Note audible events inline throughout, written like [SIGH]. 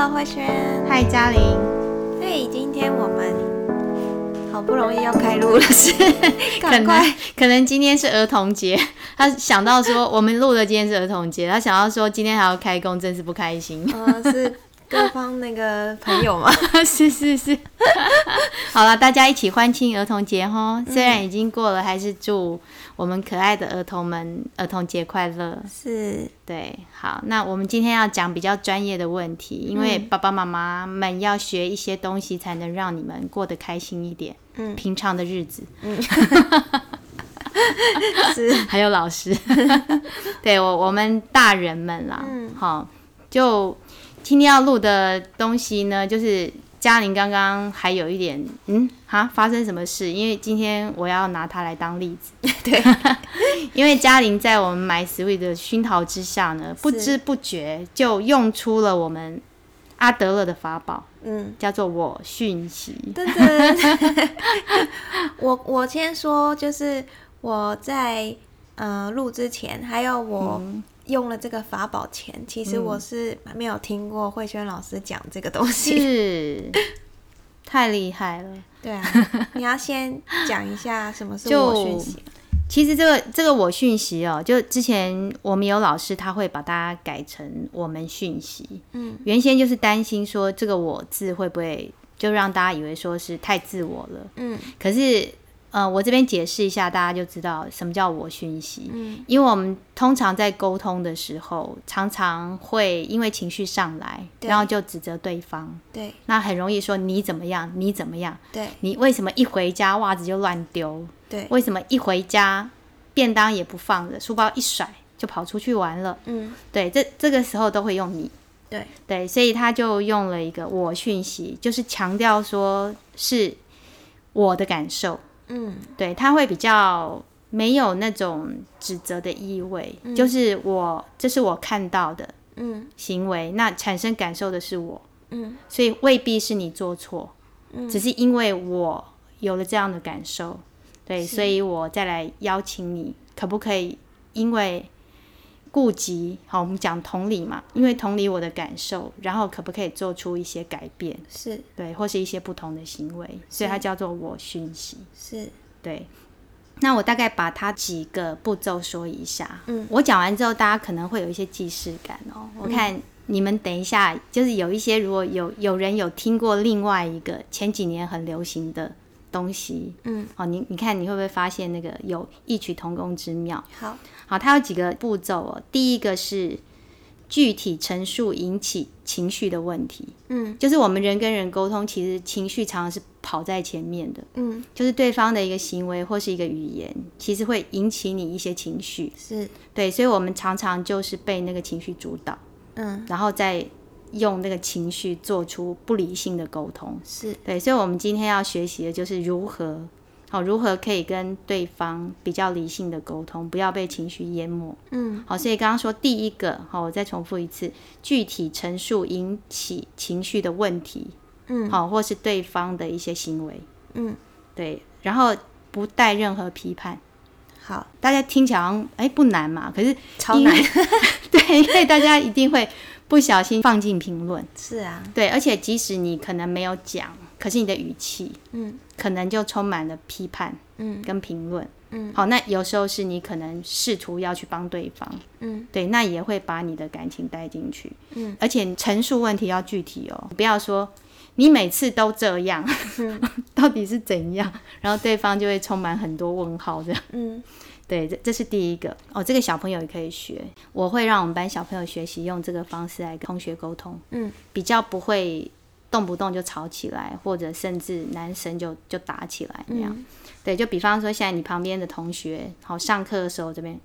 Hello，慧萱。嗨，嘉玲。对，今天我们好不容易要开录了，是？[LAUGHS] 可能可能今天是儿童节，[LAUGHS] 他想到说我们录的今天是儿童节，他想到说今天还要开工，真是不开心。呃，是。各方那个朋友嘛，[LAUGHS] 是是是，[LAUGHS] 好了，大家一起欢庆儿童节哈！虽然已经过了，还是祝我们可爱的儿童们儿童节快乐。是，对，好，那我们今天要讲比较专业的问题，因为爸爸妈妈们要学一些东西，才能让你们过得开心一点。嗯，平常的日子，嗯，[LAUGHS] 是，还有老师，对我我们大人们啦，嗯，好，就。今天要录的东西呢，就是嘉玲刚刚还有一点，嗯，哈，发生什么事？因为今天我要拿它来当例子，[LAUGHS] 对，[LAUGHS] 因为嘉玲在我们 MySweet 的熏陶之下呢，不知不觉就用出了我们阿德勒的法宝，嗯，叫做我讯息。对对对，[LAUGHS] 我我先说，就是我在呃录之前，还有我。嗯用了这个法宝前，其实我是没有听过慧轩老师讲这个东西，是 [LAUGHS] 太厉害了。对啊，[LAUGHS] 你要先讲一下什么是我讯息。其实这个这个我讯息哦，就之前我们有老师他会把它改成我们讯息。嗯，原先就是担心说这个我字会不会就让大家以为说是太自我了。嗯，可是。呃，我这边解释一下，大家就知道什么叫我讯息。嗯，因为我们通常在沟通的时候，常常会因为情绪上来，然后就指责对方。对，那很容易说你怎么样，你怎么样？对，你为什么一回家袜子就乱丢？对，为什么一回家便当也不放着，书包一甩就跑出去玩了？嗯，对，这这个时候都会用你。对对，所以他就用了一个我讯息，就是强调说是我的感受。嗯，对，他会比较没有那种指责的意味，嗯、就是我这是我看到的，嗯，行为，那产生感受的是我，嗯，所以未必是你做错，嗯，只是因为我有了这样的感受，对，所以我再来邀请你，可不可以因为。顾及好，我们讲同理嘛，因为同理我的感受，然后可不可以做出一些改变？是对，或是一些不同的行为，所以它叫做我讯息。是对。那我大概把它几个步骤说一下。嗯，我讲完之后，大家可能会有一些既视感哦。我看你们等一下，就是有一些如果有有人有听过另外一个前几年很流行的东西，嗯，哦，你你看你会不会发现那个有异曲同工之妙？好。好，它有几个步骤哦。第一个是具体陈述引起情绪的问题，嗯，就是我们人跟人沟通，其实情绪常常是跑在前面的，嗯，就是对方的一个行为或是一个语言，其实会引起你一些情绪，是。对，所以我们常常就是被那个情绪主导，嗯，然后再用那个情绪做出不理性的沟通，是。对，所以我们今天要学习的就是如何。好，如何可以跟对方比较理性的沟通，不要被情绪淹没？嗯，好，所以刚刚说第一个，好，我再重复一次，具体陈述引起情绪的问题，嗯，好，或是对方的一些行为，嗯，对，然后不带任何批判。好，大家听起来好像哎不难嘛，可是超难，[LAUGHS] 对，因为大家一定会不小心放进评论。是啊，对，而且即使你可能没有讲。可是你的语气，嗯，可能就充满了批判，嗯，跟评论，嗯，好，那有时候是你可能试图要去帮对方，嗯，对，那也会把你的感情带进去，嗯，而且陈述问题要具体哦，不要说你每次都这样，嗯、[LAUGHS] 到底是怎样，然后对方就会充满很多问号这样，嗯，对，这这是第一个。哦，这个小朋友也可以学，我会让我们班小朋友学习用这个方式来跟同学沟通，嗯，比较不会。动不动就吵起来，或者甚至男生就就打起来那样，嗯、对，就比方说现在你旁边的同学，好上课的时候这边，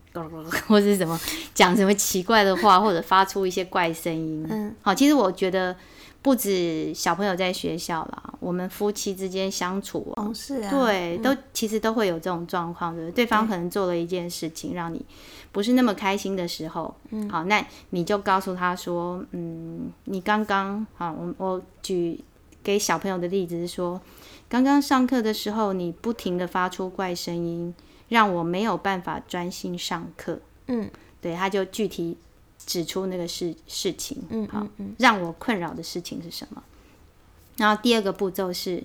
或者是什么讲什么奇怪的话，或者发出一些怪声音，嗯，好，其实我觉得不止小朋友在学校啦，我们夫妻之间相处，同事啊，对，都其实都会有这种状况的，对方可能做了一件事情让你。不是那么开心的时候，嗯，好，那你就告诉他说，嗯，你刚刚，好，我我举给小朋友的例子是说，刚刚上课的时候，你不停的发出怪声音，让我没有办法专心上课，嗯，对，他就具体指出那个事事情，嗯，好，让我困扰的事情是什么？然后第二个步骤是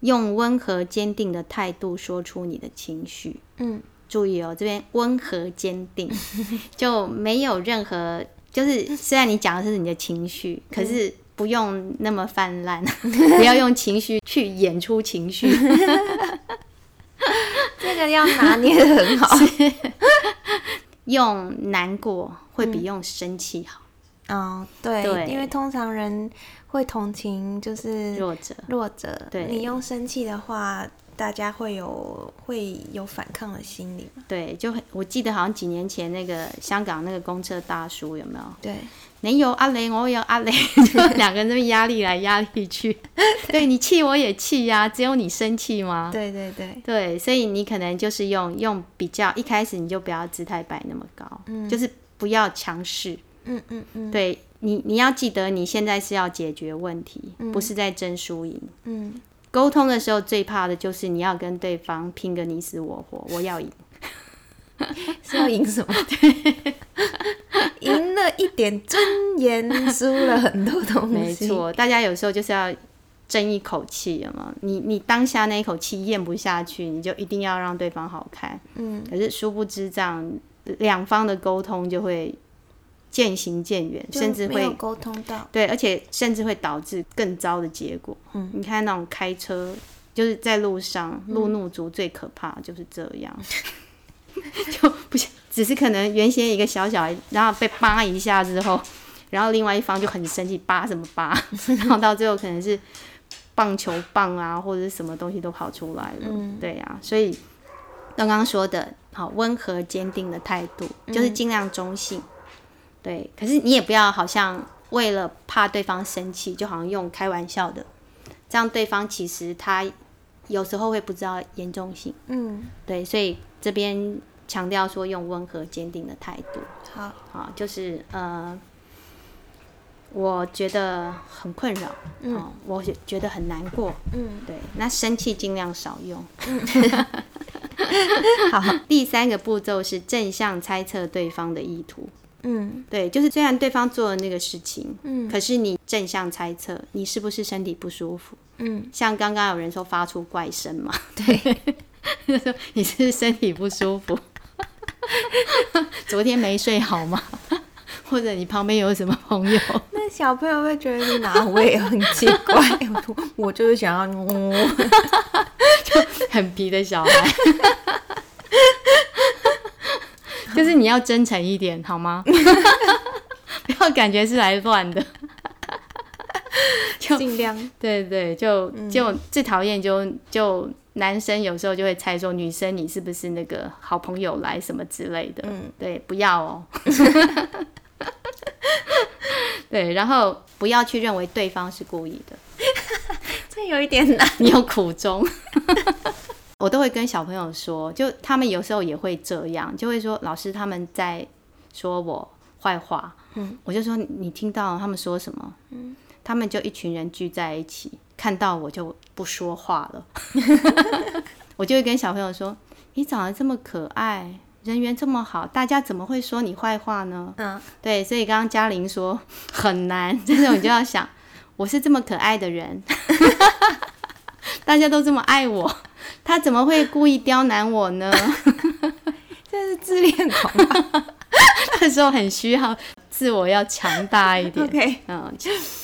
用温和坚定的态度说出你的情绪，嗯，注意哦，这边温和坚定，[LAUGHS] 就没有任何，就是虽然你讲的是你的情绪，可是不用那么泛滥，[LAUGHS] 不要用情绪去演出情绪，[LAUGHS] 这个要拿捏的很好。用难过会比用生气好。嗯、哦，对，对，因为通常人会同情就是弱者，弱者。对，你用生气的话，大家会有会有反抗的心理嘛？对，就很，我记得好像几年前那个香港那个公车大叔有没有？对。你有阿雷，我有阿雷，就 [LAUGHS] 两个人这么压力来压力去。[LAUGHS] 对，你气我也气呀，只有你生气吗？对对对。对，所以你可能就是用用比较一开始你就不要姿态摆那么高，嗯，就是不要强势，嗯嗯嗯，对你你要记得你现在是要解决问题，嗯，不是在争输赢，嗯，沟通的时候最怕的就是你要跟对方拼个你死我活，我要赢。[LAUGHS] 是要赢什么？对，赢了一点尊严，输了很多东西。没错，大家有时候就是要争一口气，有吗？你你当下那一口气咽不下去，你就一定要让对方好看。嗯，可是殊不知这样两方的沟通就会渐行渐远，甚至会沟通到对，而且甚至会导致更糟的结果。嗯，你看那种开车就是在路上路怒族最可怕就是这样。[LAUGHS] [LAUGHS] 就不行，只是可能原先一个小小，然后被扒一下之后，然后另外一方就很生气，扒什么扒，[LAUGHS] 然后到最后可能是棒球棒啊，或者是什么东西都跑出来了。嗯，对呀、啊，所以刚刚说的好温和坚定的态度，就是尽量中性。对，可是你也不要好像为了怕对方生气，就好像用开玩笑的，这样对方其实他有时候会不知道严重性。嗯，对，所以。这边强调说用温和坚定的态度，好，好，就是呃，我觉得很困扰，嗯，我觉得很难过，嗯，对，那生气尽量少用，嗯，[LAUGHS] 好，第三个步骤是正向猜测对方的意图，嗯，对，就是虽然对方做了那个事情，嗯，可是你正向猜测你是不是身体不舒服，嗯，像刚刚有人说发出怪声嘛，对。[LAUGHS] 说你是身体不舒服，[LAUGHS] 昨天没睡好吗？[LAUGHS] 或者你旁边有什么朋友？[LAUGHS] 那小朋友会觉得你哪位很奇怪？我就是想要，就很皮的小孩，就是你要真诚一点好吗？不要感觉是来乱的，就尽量。对对，就就最讨厌就就。男生有时候就会猜说，女生你是不是那个好朋友来什么之类的？嗯，对，不要哦。[LAUGHS] 对，然后不要去认为对方是故意的，[LAUGHS] 这有一点难。[LAUGHS] 你有苦衷。我都会跟小朋友说，就他们有时候也会这样，就会说老师他们在说我坏话。嗯，我就说你听到他们说什么？嗯，他们就一群人聚在一起。看到我就不说话了，[LAUGHS] 我就会跟小朋友说：“你长得这么可爱，人缘这么好，大家怎么会说你坏话呢？”嗯，对，所以刚刚嘉玲说很难，这种你就要想，我是这么可爱的人，[LAUGHS] 大家都这么爱我，他怎么会故意刁难我呢？[LAUGHS] 这是自恋狂吧？那时候很需要。自我要强大一点，[LAUGHS] OK，嗯，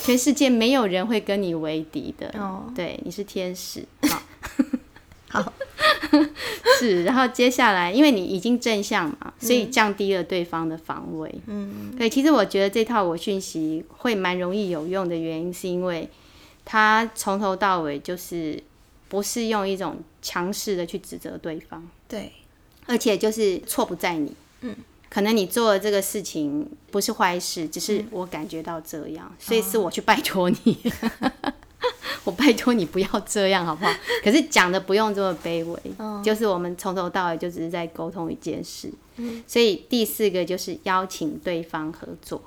全世界没有人会跟你为敌的，oh. 对，你是天使，[LAUGHS] 好，好，[LAUGHS] 是，然后接下来，因为你已经正向嘛，所以降低了对方的防卫，嗯，对，其实我觉得这套我讯息会蛮容易有用的原因，是因为他从头到尾就是不是用一种强势的去指责对方，对，而且就是错不在你，嗯。可能你做的这个事情不是坏事，只是我感觉到这样，嗯、所以是我去拜托你，哦、[LAUGHS] 我拜托你不要这样，好不好？[LAUGHS] 可是讲的不用这么卑微，哦、就是我们从头到尾就只是在沟通一件事。嗯、所以第四个就是邀请对方合作。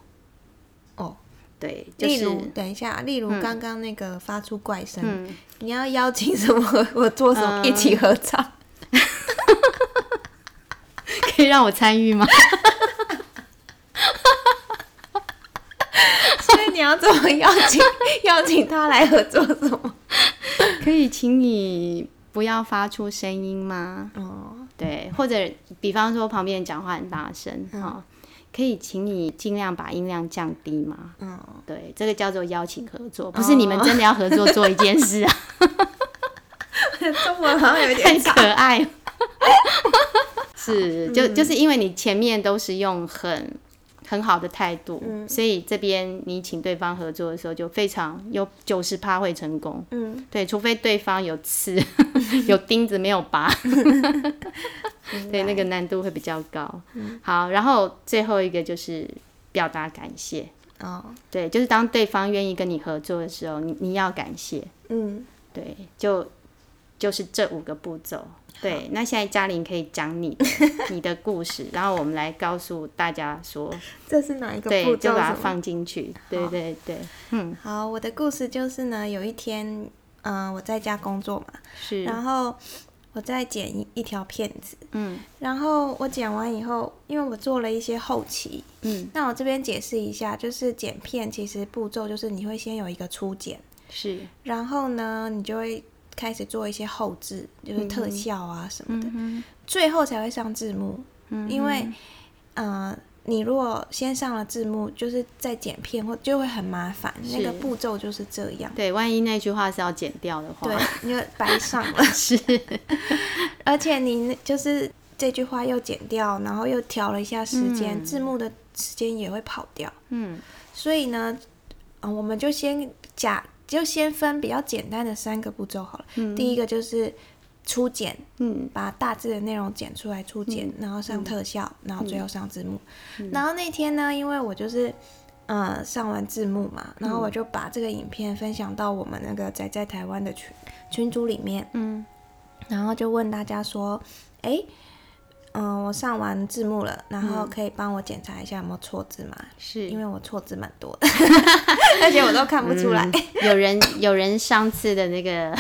哦，对，就是、例如等一下，例如刚刚那个发出怪声，嗯、你要邀请什么？我做什么？嗯、一起合唱。[LAUGHS] 可以让我参与吗？你要怎么邀请 [LAUGHS] 邀请他来合作？什么？[LAUGHS] 可以请你不要发出声音吗？哦，对，或者比方说旁边人讲话很大声，哈、嗯，可以请你尽量把音量降低吗？嗯，对，这个叫做邀请合作，不是你们真的要合作做一件事啊。[LAUGHS] 中文好像有点可爱。是，就就是因为你前面都是用很很好的态度，嗯、所以这边你请对方合作的时候就非常有九十趴会成功。嗯，对，除非对方有刺、[LAUGHS] 有钉子没有拔，对，那个难度会比较高。嗯、好，然后最后一个就是表达感谢。哦，对，就是当对方愿意跟你合作的时候，你你要感谢。嗯，对，就就是这五个步骤。对，那现在嘉玲可以讲你的 [LAUGHS] 你的故事，然后我们来告诉大家说，这是哪一个步骤？对，就把它放进去。对对对，嗯，好，我的故事就是呢，有一天，嗯、呃，我在家工作嘛，是，然后我在剪一一条片子，嗯，然后我剪完以后，因为我做了一些后期，嗯，那我这边解释一下，就是剪片其实步骤就是你会先有一个初剪，是，然后呢，你就会。开始做一些后置，就是特效啊什么的，嗯嗯、最后才会上字幕。嗯、因为，呃，你如果先上了字幕，就是在剪片或就会很麻烦。那个步骤就是这样。对，万一那句话是要剪掉的话，对，你就白上了。[LAUGHS] 是，[LAUGHS] 而且你就是这句话又剪掉，然后又调了一下时间，嗯、字幕的时间也会跑掉。嗯，所以呢，呃，我们就先假。就先分比较简单的三个步骤好了。嗯、第一个就是初剪，嗯，把大致的内容剪出来，初剪，嗯、然后上特效，嗯、然后最后上字幕。嗯、然后那天呢，因为我就是呃上完字幕嘛，然后我就把这个影片分享到我们那个宅在台湾的群群组里面，嗯，然后就问大家说，哎、欸。嗯，我上完字幕了，然后可以帮我检查一下有没有错字吗？是，因为我错字蛮多的，[LAUGHS] 而且我都看不出来。嗯、有人有人上次的那个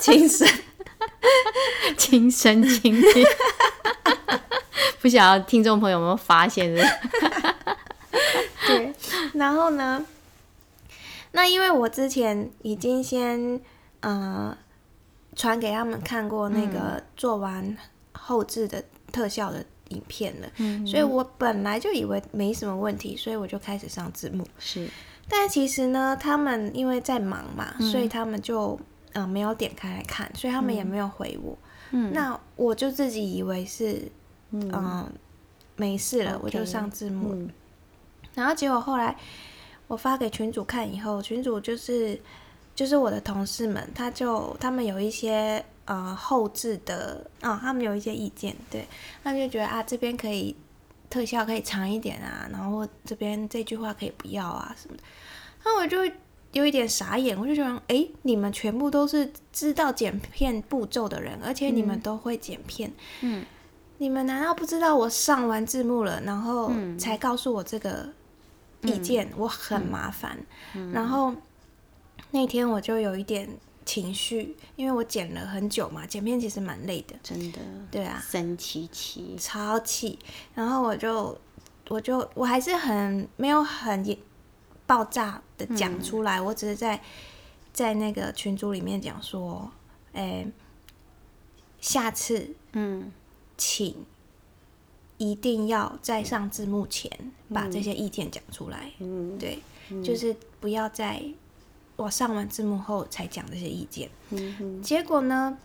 亲身亲身经历，[LAUGHS] 不晓得听众朋友有没有发现？[LAUGHS] 对，然后呢？那因为我之前已经先呃传给他们看过那个做完。后置的特效的影片了，嗯、所以我本来就以为没什么问题，所以我就开始上字幕。是，但其实呢，他们因为在忙嘛，嗯、所以他们就呃没有点开来看，所以他们也没有回我。嗯，那我就自己以为是嗯、呃、没事了我就上字幕。嗯、然后结果后来我发给群主看以后，群主就是就是我的同事们，他就他们有一些。呃，后置的啊、哦，他们有一些意见，对，他们就觉得啊，这边可以特效可以长一点啊，然后这边这句话可以不要啊什么的，那我就有一点傻眼，我就觉得，哎，你们全部都是知道剪片步骤的人，而且你们都会剪片，嗯，你们难道不知道我上完字幕了，然后才告诉我这个意见，嗯、我很麻烦，嗯、然后那天我就有一点。情绪，因为我剪了很久嘛，剪片其实蛮累的，真的。对啊，生气气，超气。然后我就，我就，我还是很没有很爆炸的讲出来，嗯、我只是在在那个群组里面讲说，哎、欸，下次，嗯，请一定要在上字幕前把这些意见讲出来。嗯，对，嗯、就是不要再。我上完字幕后才讲这些意见，嗯、结果呢？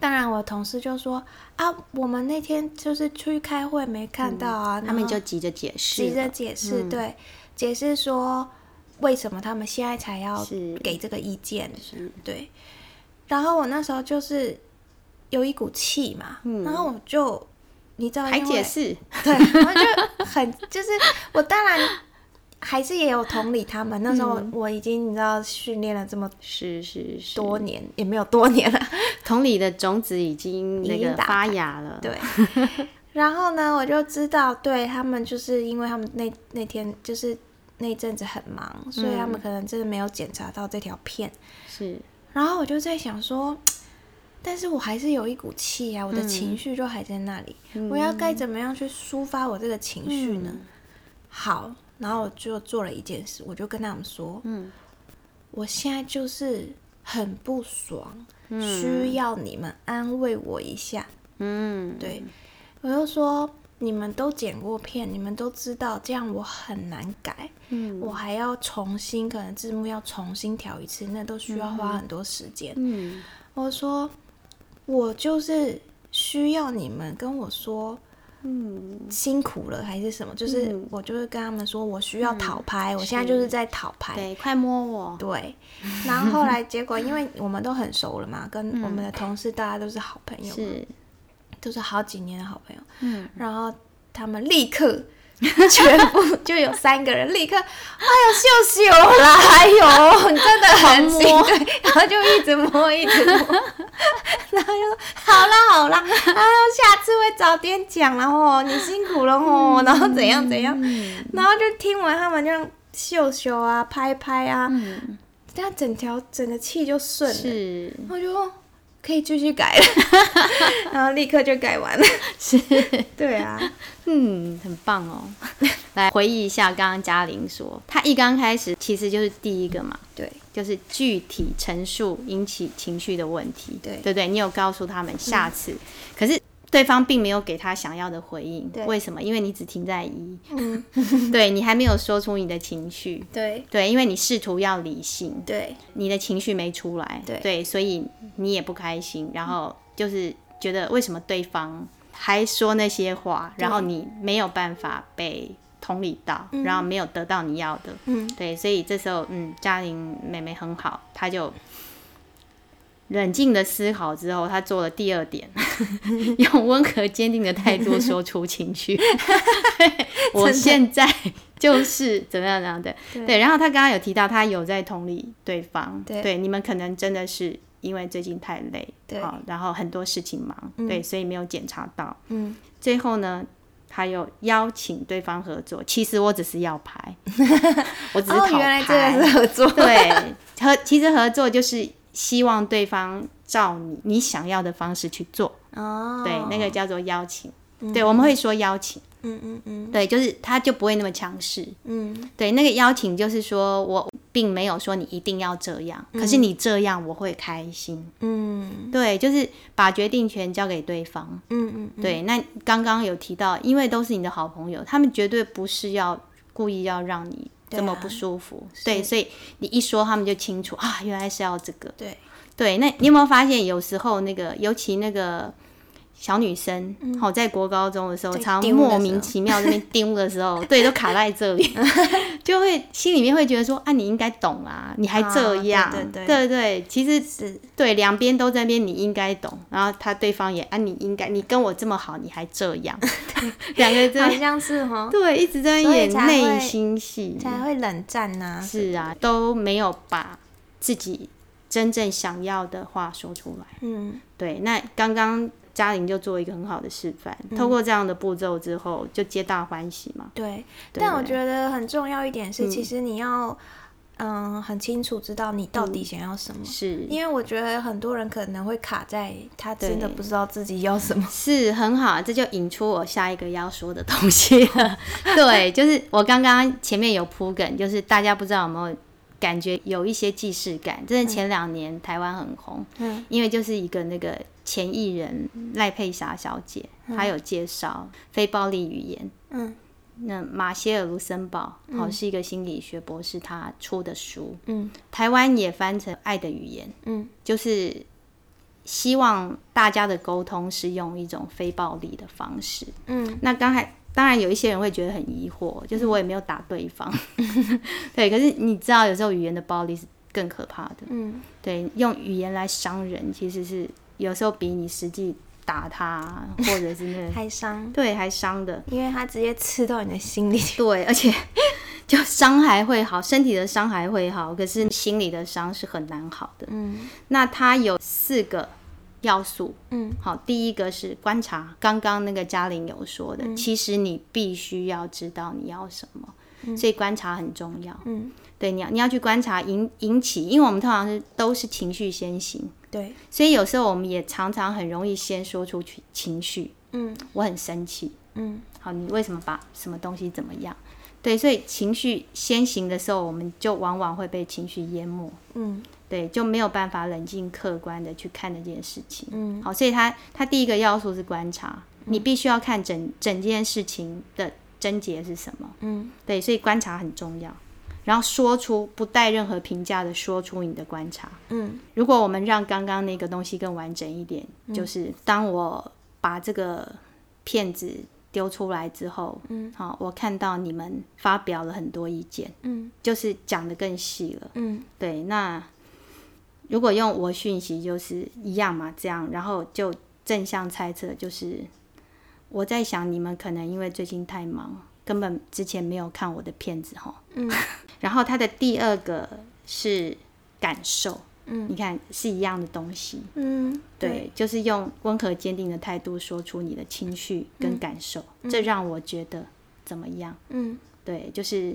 当然，我同事就说啊，我们那天就是出去开会没看到啊，嗯、他们就急着解释，急着解释，嗯、对，解释说为什么他们现在才要给这个意见，对。然后我那时候就是有一股气嘛，嗯、然后我就你知道还解释，对，然后就很 [LAUGHS] 就是我当然。还是也有同理他们，那时候我已经你知道训练了这么是是是。多年，也没有多年了，[LAUGHS] 同理的种子已经那个发芽了。对，[LAUGHS] 然后呢，我就知道，对他们就是因为他们那那天就是那阵子很忙，所以他们可能真的没有检查到这条片。是，然后我就在想说，[TSK] 但是我还是有一股气啊，我的情绪就还在那里，嗯、我要该怎么样去抒发我这个情绪呢？好，然后我就做了一件事，我就跟他们说，嗯，我现在就是很不爽，嗯、需要你们安慰我一下。嗯，对，我就说你们都剪过片，你们都知道这样我很难改，嗯，我还要重新，可能字幕要重新调一次，那都需要花很多时间。嗯，我说我就是需要你们跟我说。嗯，辛苦了还是什么？就是我就是跟他们说，我需要讨拍，嗯、我现在就是在讨拍。对，快摸我。对，然后后来 [LAUGHS] 结果，因为我们都很熟了嘛，跟我们的同事大家都是好朋友，是，都是好几年的好朋友。嗯，然后他们立刻。[LAUGHS] 全部就有三个人立刻，哎呦秀秀啦，哎呦你 [LAUGHS] 真的很辛苦，然后就一直摸一直摸，然后就说好啦好啦，然后下次会早点讲了哦，你辛苦了哦，然后怎样怎样，然后就听完他们这样秀秀啊拍拍啊，这样整条整个气就顺了，是，我就。可以继续改了，[LAUGHS] 然后立刻就改完了。[LAUGHS] 是，对啊，嗯，很棒哦。[LAUGHS] 来回忆一下，刚刚嘉玲说，她一刚开始其实就是第一个嘛，对，就是具体陈述引起情绪的问题，对，对对？你有告诉他们下次，嗯、可是。对方并没有给他想要的回应，对。为什么？因为你只停在一，嗯、[LAUGHS] 对你还没有说出你的情绪，对。对，因为你试图要理性，对，你的情绪没出来，对，对，所以你也不开心，然后就是觉得为什么对方还说那些话，然后你没有办法被同理到，然后没有得到你要的，嗯，对，所以这时候，嗯，嘉玲妹妹很好，她就。冷静的思考之后，他做了第二点，[LAUGHS] 用温和坚定的态度说出情绪。[LAUGHS] 我现在就是怎么样怎样的，对，对。然后他刚刚有提到，他有在同理对方，对，对，你们可能真的是因为最近太累，对，然后很多事情忙，嗯、对，所以没有检查到。嗯，最后呢，他有邀请对方合作。其实我只是要拍，[LAUGHS] 我只是讨牌。哦，原来这个是合作。对，合其实合作就是。希望对方照你你想要的方式去做。哦，对，那个叫做邀请，嗯、对，我们会说邀请，嗯嗯嗯，对，就是他就不会那么强势，嗯，对，那个邀请就是说我并没有说你一定要这样，嗯、可是你这样我会开心，嗯，对，就是把决定权交给对方，嗯嗯，嗯。对，那刚刚有提到，因为都是你的好朋友，他们绝对不是要故意要让你。这么不舒服，对，啊、对，所以你一说，他们就清楚啊，原来是要这个。对，对，那你有没有发现，有时候那个，尤其那个。小女生，好，在国高中的时候，常莫名其妙这边丢的时候，[LAUGHS] 对，都卡在这里，[LAUGHS] 就会心里面会觉得说，啊，你应该懂啊，你还这样，对对对，其实是。对两边都在边，你应该懂，然后他对方也啊，你应该，你跟我这么好，你还这样，[LAUGHS] 两个好像是哈，对，一直在演内心戏，才会冷战呐，是啊，都没有把自己真正想要的话说出来，嗯，对，那刚刚。嘉玲就做一个很好的示范，嗯、透过这样的步骤之后，就皆大欢喜嘛。对，对但我觉得很重要一点是，嗯、其实你要嗯、呃、很清楚知道你到底想要什么。嗯、是，因为我觉得很多人可能会卡在他真的不知道自己要什么。是很好，这就引出我下一个要说的东西了。[LAUGHS] 对，就是我刚刚前面有铺梗，就是大家不知道有没有。感觉有一些既视感，真的前两年台湾很红，嗯，因为就是一个那个前艺人赖佩霞小姐，她、嗯、有介绍非暴力语言，嗯，那马歇尔卢森堡，好、嗯、是一个心理学博士，他出的书，嗯，台湾也翻成爱的语言，嗯，就是希望大家的沟通是用一种非暴力的方式，嗯，那刚才。当然有一些人会觉得很疑惑，就是我也没有打对方，[LAUGHS] 对。可是你知道，有时候语言的暴力是更可怕的，嗯，对，用语言来伤人，其实是有时候比你实际打他或者是那 [LAUGHS] 还伤，对，还伤的，因为他直接刺到你的心里，对，[LAUGHS] 而且就伤还会好，身体的伤还会好，可是心里的伤是很难好的，嗯，那他有四个。要素，嗯，好，第一个是观察，刚刚那个嘉玲有说的，嗯、其实你必须要知道你要什么，嗯、所以观察很重要，嗯，对，你要你要去观察引引起，因为我们通常是都是情绪先行，对，所以有时候我们也常常很容易先说出去情绪，嗯，我很生气，嗯，好，你为什么把什么东西怎么样？对，所以情绪先行的时候，我们就往往会被情绪淹没。嗯，对，就没有办法冷静客观的去看这件事情。嗯，好，所以他他第一个要素是观察，你必须要看整整件事情的症结是什么。嗯，对，所以观察很重要。然后说出不带任何评价的说出你的观察。嗯，如果我们让刚刚那个东西更完整一点，嗯、就是当我把这个片子丢出来之后，嗯，好，我看到你们发表了很多意见，嗯，就是讲的更细了，嗯，对。那如果用我讯息就是一样嘛，这样，然后就正向猜测，就是我在想你们可能因为最近太忙。根本之前没有看我的片子哈，嗯，[LAUGHS] 然后他的第二个是感受，嗯，你看是一样的东西，嗯，对，对，就是用温和坚定的态度说出你的情绪跟感受，嗯，这让我觉得怎么样？嗯，对，就是，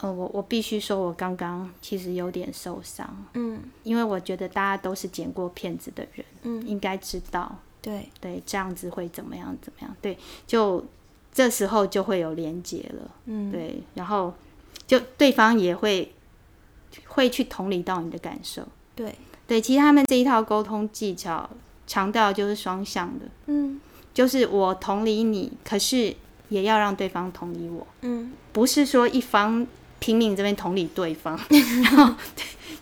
呃，我我必须说，我刚刚其实有点受伤，嗯，因为我觉得大家都是剪过片子的人，嗯，应该知道，对对，这样子会怎么样？怎么样？对，就。这时候就会有连结了，嗯，对，然后就对方也会会去同理到你的感受，对，对，其实他们这一套沟通技巧强调就是双向的，嗯，就是我同理你，可是也要让对方同理我，嗯，不是说一方拼命这边同理对方，[LAUGHS] 然后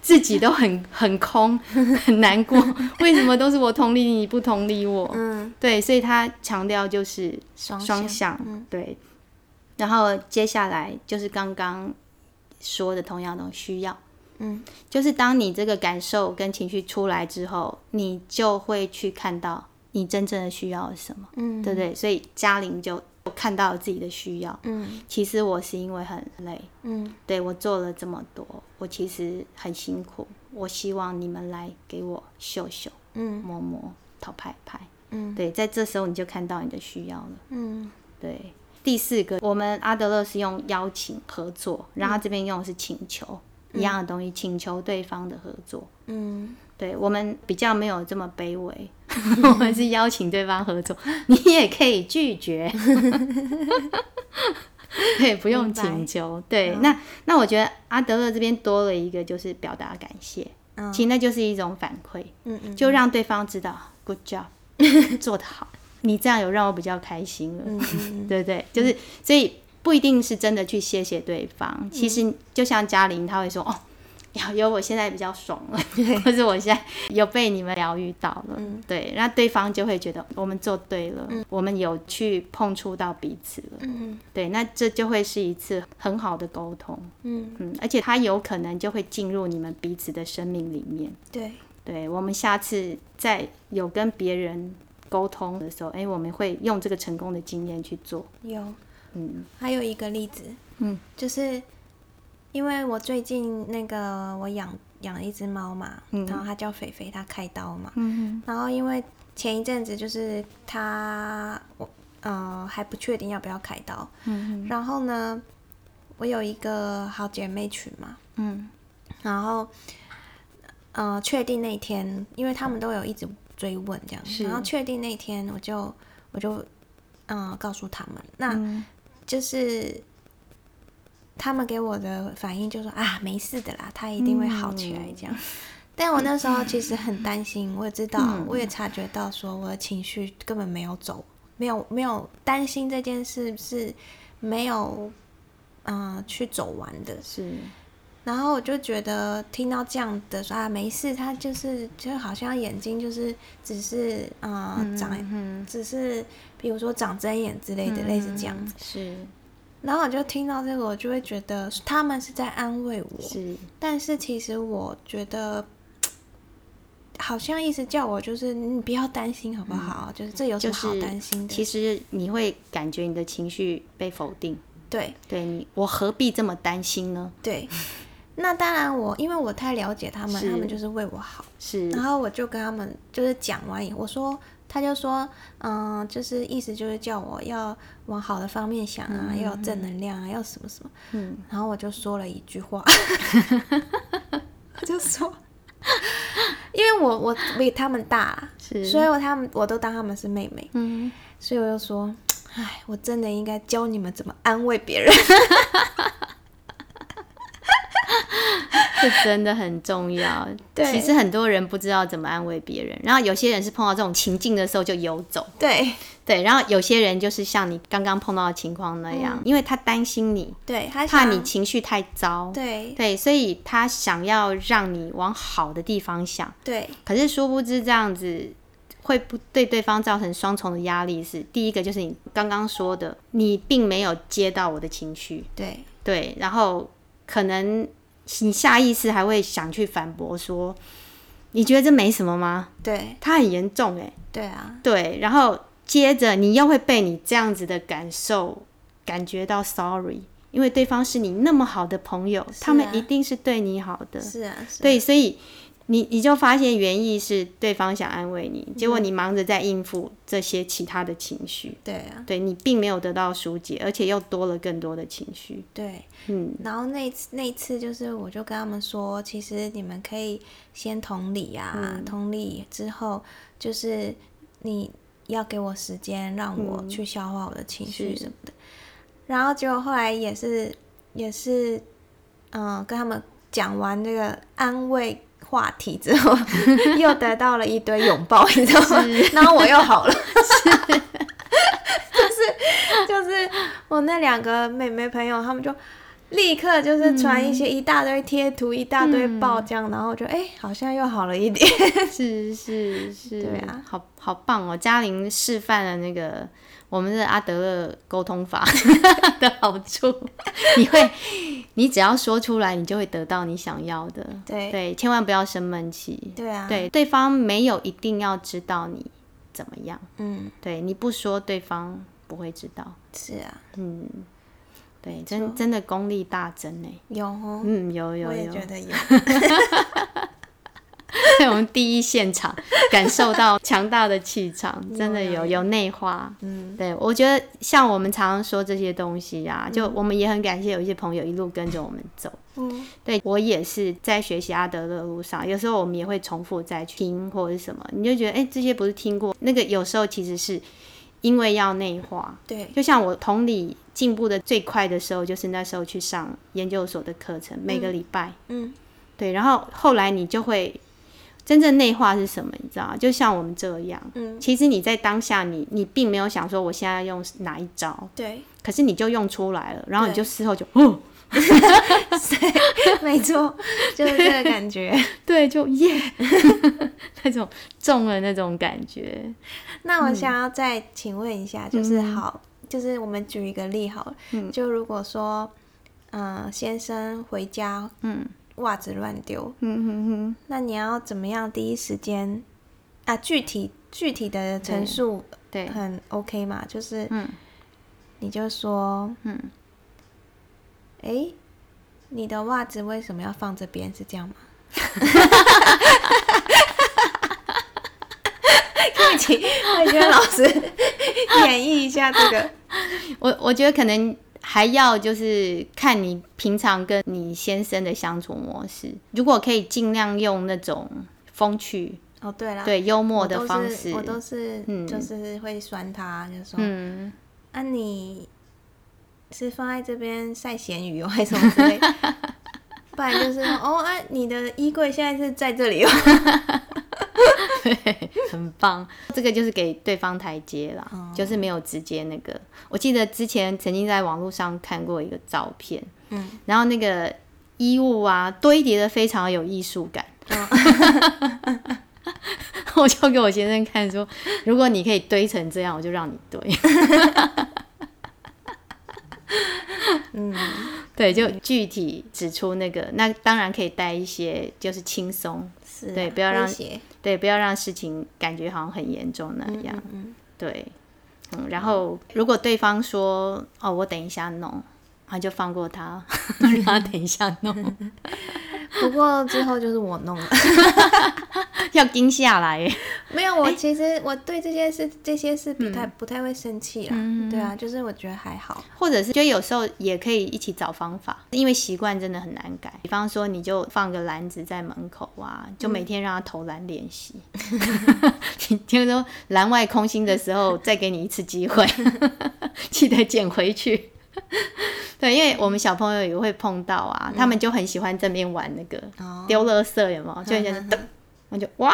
自己都很很空 [LAUGHS] 很难过，为什么都是我同理你，不同理我？嗯，对，所以他强调就是双向，向，嗯，对。然后接下来就是刚刚说的同样的需要，嗯，就是当你这个感受跟情绪出来之后，你就会去看到你真正的需要是什么，嗯，对不对？所以嘉玲就。我看到自己的需要，嗯，其实我是因为很累，嗯，对，我做了这么多，我其实很辛苦，我希望你们来给我秀秀，嗯，摸摸，讨拍拍，嗯，对，在这时候你就看到你的需要了，嗯，对。第四个，我们阿德勒是用邀请合作，然后他这边用的是请求，嗯，一样的东西，请求对方的合作，嗯。对，我们比较没有这么卑微，[LAUGHS] [LAUGHS] 我们是邀请对方合作，你也可以拒绝，[LAUGHS] 对，不用请求。对，嗯、那那我觉得阿德勒这边多了一个，就是表达感谢，嗯、其实那就是一种反馈，嗯嗯，就让对方知道 good job，做得好，你这样有让我比较开心了，对不对？就是所以不一定是真的去谢谢对方，其实就像嘉玲，他会说哦。有有，我现在比较爽了，或者我现在有被你们疗愈到了，嗯、对，那对方就会觉得我们做对了，嗯、我们有去碰触到彼此了，嗯、对，那这就会是一次很好的沟通，嗯。嗯，而且他有可能就会进入你们彼此的生命里面，对，对，我们下次再有跟别人沟通的时候，哎，我们会用这个成功的经验去做，有，嗯，还有一个例子，嗯，就是。因为我最近那个我养养了一只猫嘛，嗯、然后它叫肥肥，它开刀嘛，嗯、然后因为前一阵子就是它我呃还不确定要不要开刀，嗯、然后呢，我有一个好姐妹群嘛，嗯，然后呃确定那天，因为他们都有一直追问这样，然后确定那天我就我就嗯、呃、告诉他们，那就是。他们给我的反应就说啊，没事的啦，他一定会好起来这样。嗯、但我那时候其实很担心，我也知道，嗯、我也察觉到，说我的情绪根本没有走，没有没有担心这件事是没有嗯、呃、去走完的。是，然后我就觉得听到这样的说啊，没事，他就是就好像眼睛就是只是、呃、嗯长，嗯只是比如说长针眼之类的，嗯、类似这样子是。然后我就听到这个，我就会觉得他们是在安慰我，是。但是其实我觉得，好像意思叫我就是你不要担心，好不好？嗯、就是这有什么好担心的？其实你会感觉你的情绪被否定。对，对你，我何必这么担心呢？对。那当然我，我因为我太了解他们，他们就是为我好。是。然后我就跟他们就是讲完以后，我说。他就说，嗯，就是意思就是叫我要往好的方面想啊，嗯、要有正能量啊，要什么什么。嗯，然后我就说了一句话，我 [LAUGHS] 就说，[LAUGHS] 因为我我比他们大，是，所以我他们我都当他们是妹妹。嗯，所以我就说，哎，我真的应该教你们怎么安慰别人。[LAUGHS] 这真的很重要。[LAUGHS] 对，其实很多人不知道怎么安慰别人，然后有些人是碰到这种情境的时候就游走。对对，然后有些人就是像你刚刚碰到的情况那样，嗯、因为他担心你，对，他怕你情绪太糟，对对，所以他想要让你往好的地方想。对，可是殊不知这样子会不对对方造成双重的压力是。是第一个就是你刚刚说的，你并没有接到我的情绪。对对，然后可能。你下意识还会想去反驳说：“你觉得这没什么吗？”对，他很严重哎。对啊，对，然后接着你又会被你这样子的感受感觉到 sorry，因为对方是你那么好的朋友，啊、他们一定是对你好的。是啊，是啊，对，所以。你你就发现原意是对方想安慰你，结果你忙着在应付这些其他的情绪。对啊，对你并没有得到疏解，而且又多了更多的情绪。对，嗯。然后那次那次就是，我就跟他们说，其实你们可以先同理啊，嗯、同理之后就是你要给我时间，让我去消化我的情绪什么的。嗯、然后结果后来也是也是，嗯、呃，跟他们讲完这个安慰。话题之后，[LAUGHS] 又得到了一堆拥抱，你知道吗？然后我又好了，[LAUGHS] 是，就是就是我那两个妹妹朋友，他们就立刻就是传一些一大堆贴图，嗯、一大堆抱这样，然后就哎、欸，好像又好了一点，是是是，对啊，好好棒哦！嘉玲示范了那个。我们的阿德勒沟通法 [LAUGHS] 的好处，你会，你只要说出来，你就会得到你想要的。对对，千万不要生闷气。对啊，对，对方没有一定要知道你怎么样。嗯，对，你不说，对方不会知道。是啊，嗯，对，真真的功力大增呢。有哦，嗯，有有有，我也觉得有。[LAUGHS] 在 [LAUGHS] 我们第一现场感受到强大的气场，[LAUGHS] 真的有有内化。嗯，对，我觉得像我们常常说这些东西啊，就我们也很感谢有一些朋友一路跟着我们走。嗯，对，我也是在学习阿德勒路上，有时候我们也会重复再去听或者是什么，你就觉得哎、欸，这些不是听过？那个有时候其实是因为要内化。对，就像我同理进步的最快的时候，就是那时候去上研究所的课程，每个礼拜。嗯，对，然后后来你就会。真正内化是什么？你知道吗？就像我们这样，嗯，其实你在当下你，你你并没有想说我现在用哪一招，对，可是你就用出来了，然后你就事后就，哦，[LAUGHS] 没错，就是这个感觉，[LAUGHS] 对，就耶，[LAUGHS] 那种中了那种感觉。那我想要再请问一下，就是好，嗯、就是我们举一个例好了，嗯，就如果说，嗯、呃，先生回家，嗯。袜子乱丢，嗯哼哼，那你要怎么样第一时间啊？具体具体的陈述对很 OK 嘛？就是，嗯，你就说，嗯，哎、欸，你的袜子为什么要放这边？是这样吗？[LAUGHS] 可以请慧娟老师 [LAUGHS] 演绎一下这个。我我觉得可能。还要就是看你平常跟你先生的相处模式，如果可以尽量用那种风趣哦，对了，对幽默的方式，我都是，嗯，就是会酸他，就说，嗯，啊，你是放在这边晒咸鱼哦，还是什么之类，[LAUGHS] 不然就是说哦，啊，你的衣柜现在是在这里哦。对，[LAUGHS] 很棒。这个就是给对方台阶了，嗯、就是没有直接那个。我记得之前曾经在网络上看过一个照片，嗯，然后那个衣物啊堆叠的非常有艺术感，嗯、[LAUGHS] 我就给我先生看说，如果你可以堆成这样，我就让你堆。嗯，对，就具体指出那个，那当然可以带一些，就是轻松，是啊、对，不要让。对，不要让事情感觉好像很严重那样。嗯嗯对，嗯，然后如果对方说：“哦，我等一下弄”，那就放过他，[LAUGHS] 让他等一下弄。不过最后就是我弄了。[LAUGHS] 要盯下来。[LAUGHS] 没有，我其实我对这些事这些事不太不太会生气啦。对啊，就是我觉得还好，或者是觉得有时候也可以一起找方法，因为习惯真的很难改。比方说，你就放个篮子在门口啊，就每天让他投篮练习。[LAUGHS] 你听说篮外空心的时候，再给你一次机会，记得捡回去。[LAUGHS] 对，因为我们小朋友也会碰到啊，他们就很喜欢这边玩那个丢垃圾，有没有？就这样噔。我就哇，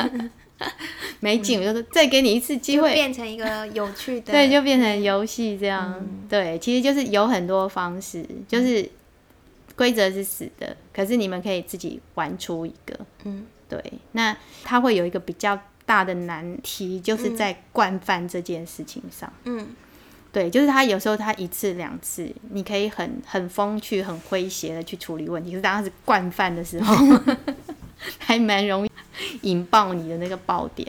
[LAUGHS] 没劲，我就说再给你一次机会，变成一个有趣的，对，就变成游戏这样。嗯、对，其实就是有很多方式，就是规则是死的，可是你们可以自己玩出一个。嗯，对。那他会有一个比较大的难题，就是在惯犯这件事情上。嗯，对，就是他有时候他一次两次，你可以很很风趣、很诙谐的去处理问题，可是当他是惯犯的时候。[LAUGHS] 还蛮容易引爆你的那个爆点，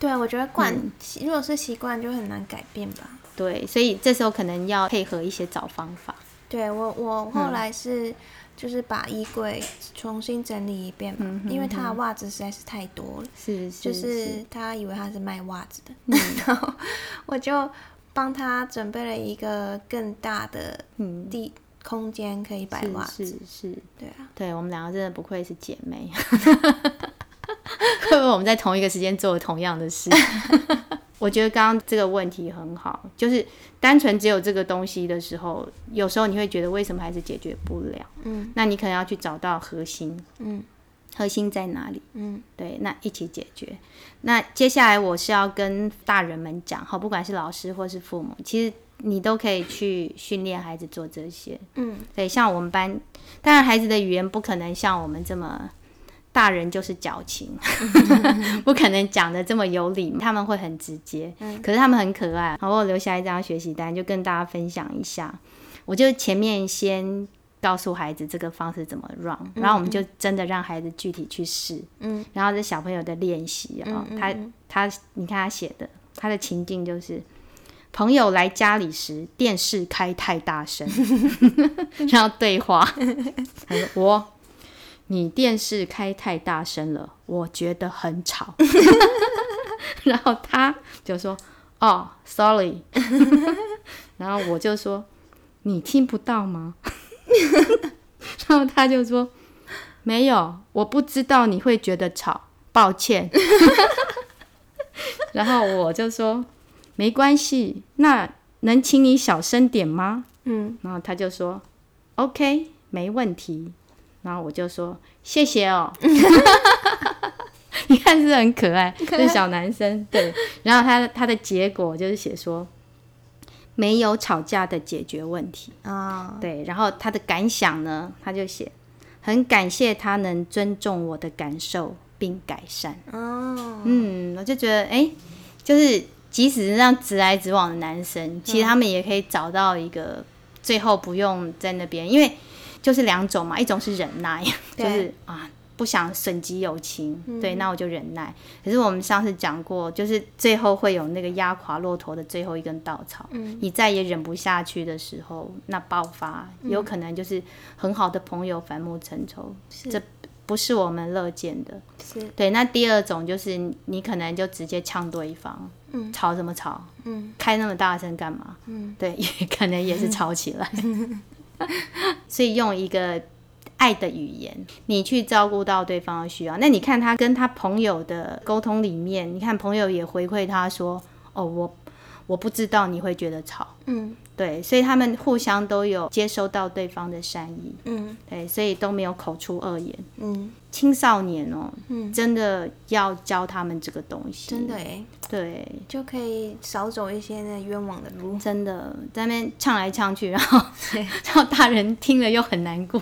对，我觉得惯，嗯、如果是习惯就很难改变吧。对，所以这时候可能要配合一些找方法。对我，我后来是就是把衣柜重新整理一遍嘛，嗯、哼哼因为他的袜子实在是太多了，是，是，是，就是他以为他是卖袜子的，嗯、[LAUGHS] 然后我就帮他准备了一个更大的地。嗯空间可以摆袜子，是是，是，对啊，对我们两个真的不愧是姐妹，会不会我们在同一个时间做了同样的事？[LAUGHS] 我觉得刚刚这个问题很好，就是单纯只有这个东西的时候，有时候你会觉得为什么还是解决不了？嗯，那你可能要去找到核心，嗯，核心在哪里？嗯，对，那一起解决。那接下来我是要跟大人们讲，好，不管是老师或是父母，其实。你都可以去训练孩子做这些，嗯，对，像我们班，当然孩子的语言不可能像我们这么，大人就是矫情，[LAUGHS] 不可能讲的这么有理，他们会很直接，嗯，可是他们很可爱。好，我留下一张学习单，就跟大家分享一下。我就前面先告诉孩子这个方式怎么 run，然后我们就真的让孩子具体去试，嗯，然后这小朋友的练习啊，他他，你看他写的，他的情境就是。朋友来家里时，电视开太大声，[LAUGHS] 然后对话。他说：“我，你电视开太大声了，我觉得很吵。[LAUGHS] ”然后他就说：“哦，sorry。[LAUGHS] ”然后我就说：“你听不到吗？” [LAUGHS] 然后他就说：“没有，我不知道你会觉得吵，抱歉。[LAUGHS] ”然后我就说。没关系，那能请你小声点吗？嗯，然后他就说，OK，没问题。然后我就说，谢谢哦。[LAUGHS] 你看是很可爱？是小男生，对。然后他他的结果就是写说，没有吵架的解决问题啊。哦、对，然后他的感想呢，他就写，很感谢他能尊重我的感受并改善。哦，嗯，我就觉得，哎，就是。即使是这样直来直往的男生，其实他们也可以找到一个最后不用在那边，因为就是两种嘛，一种是忍耐，就是啊不想损及友情，对，那我就忍耐。可是我们上次讲过，就是最后会有那个压垮骆驼的最后一根稻草，你再也忍不下去的时候，那爆发有可能就是很好的朋友反目成仇，这不是我们乐见的。是对，那第二种就是你可能就直接呛对方。嗯，吵什么吵？嗯，开那么大声干嘛？嗯，对，也可能也是吵起来。嗯、[LAUGHS] 所以用一个爱的语言，你去照顾到对方的需要。那你看他跟他朋友的沟通里面，你看朋友也回馈他说：“哦，我我不知道你会觉得吵。”嗯。对，所以他们互相都有接收到对方的善意，嗯，对，所以都没有口出恶言，嗯，青少年哦，嗯，真的要教他们这个东西，真的哎，对，就可以少走一些那冤枉的路，真的在那边唱来唱去，然后对。[LAUGHS] 然后大人听了又很难过，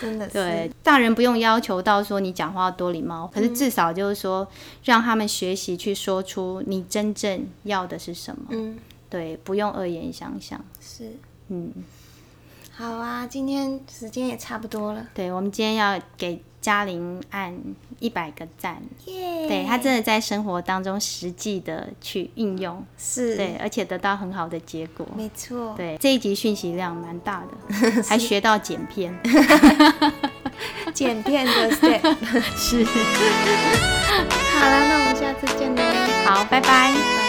真的是，对，大人不用要求到说你讲话多礼貌，可是至少就是说让他们学习去说出你真正要的是什么，嗯。对，不用恶言相向。是，嗯，好啊，今天时间也差不多了。对，我们今天要给嘉玲按一百个赞。耶！对，他真的在生活当中实际的去应用，是对，而且得到很好的结果。没错。对，这一集讯息量蛮大的，是 [LAUGHS] 还学到剪片。[LAUGHS] 剪片的 step [LAUGHS] 是。好了，那我们下次见喽。好，拜拜。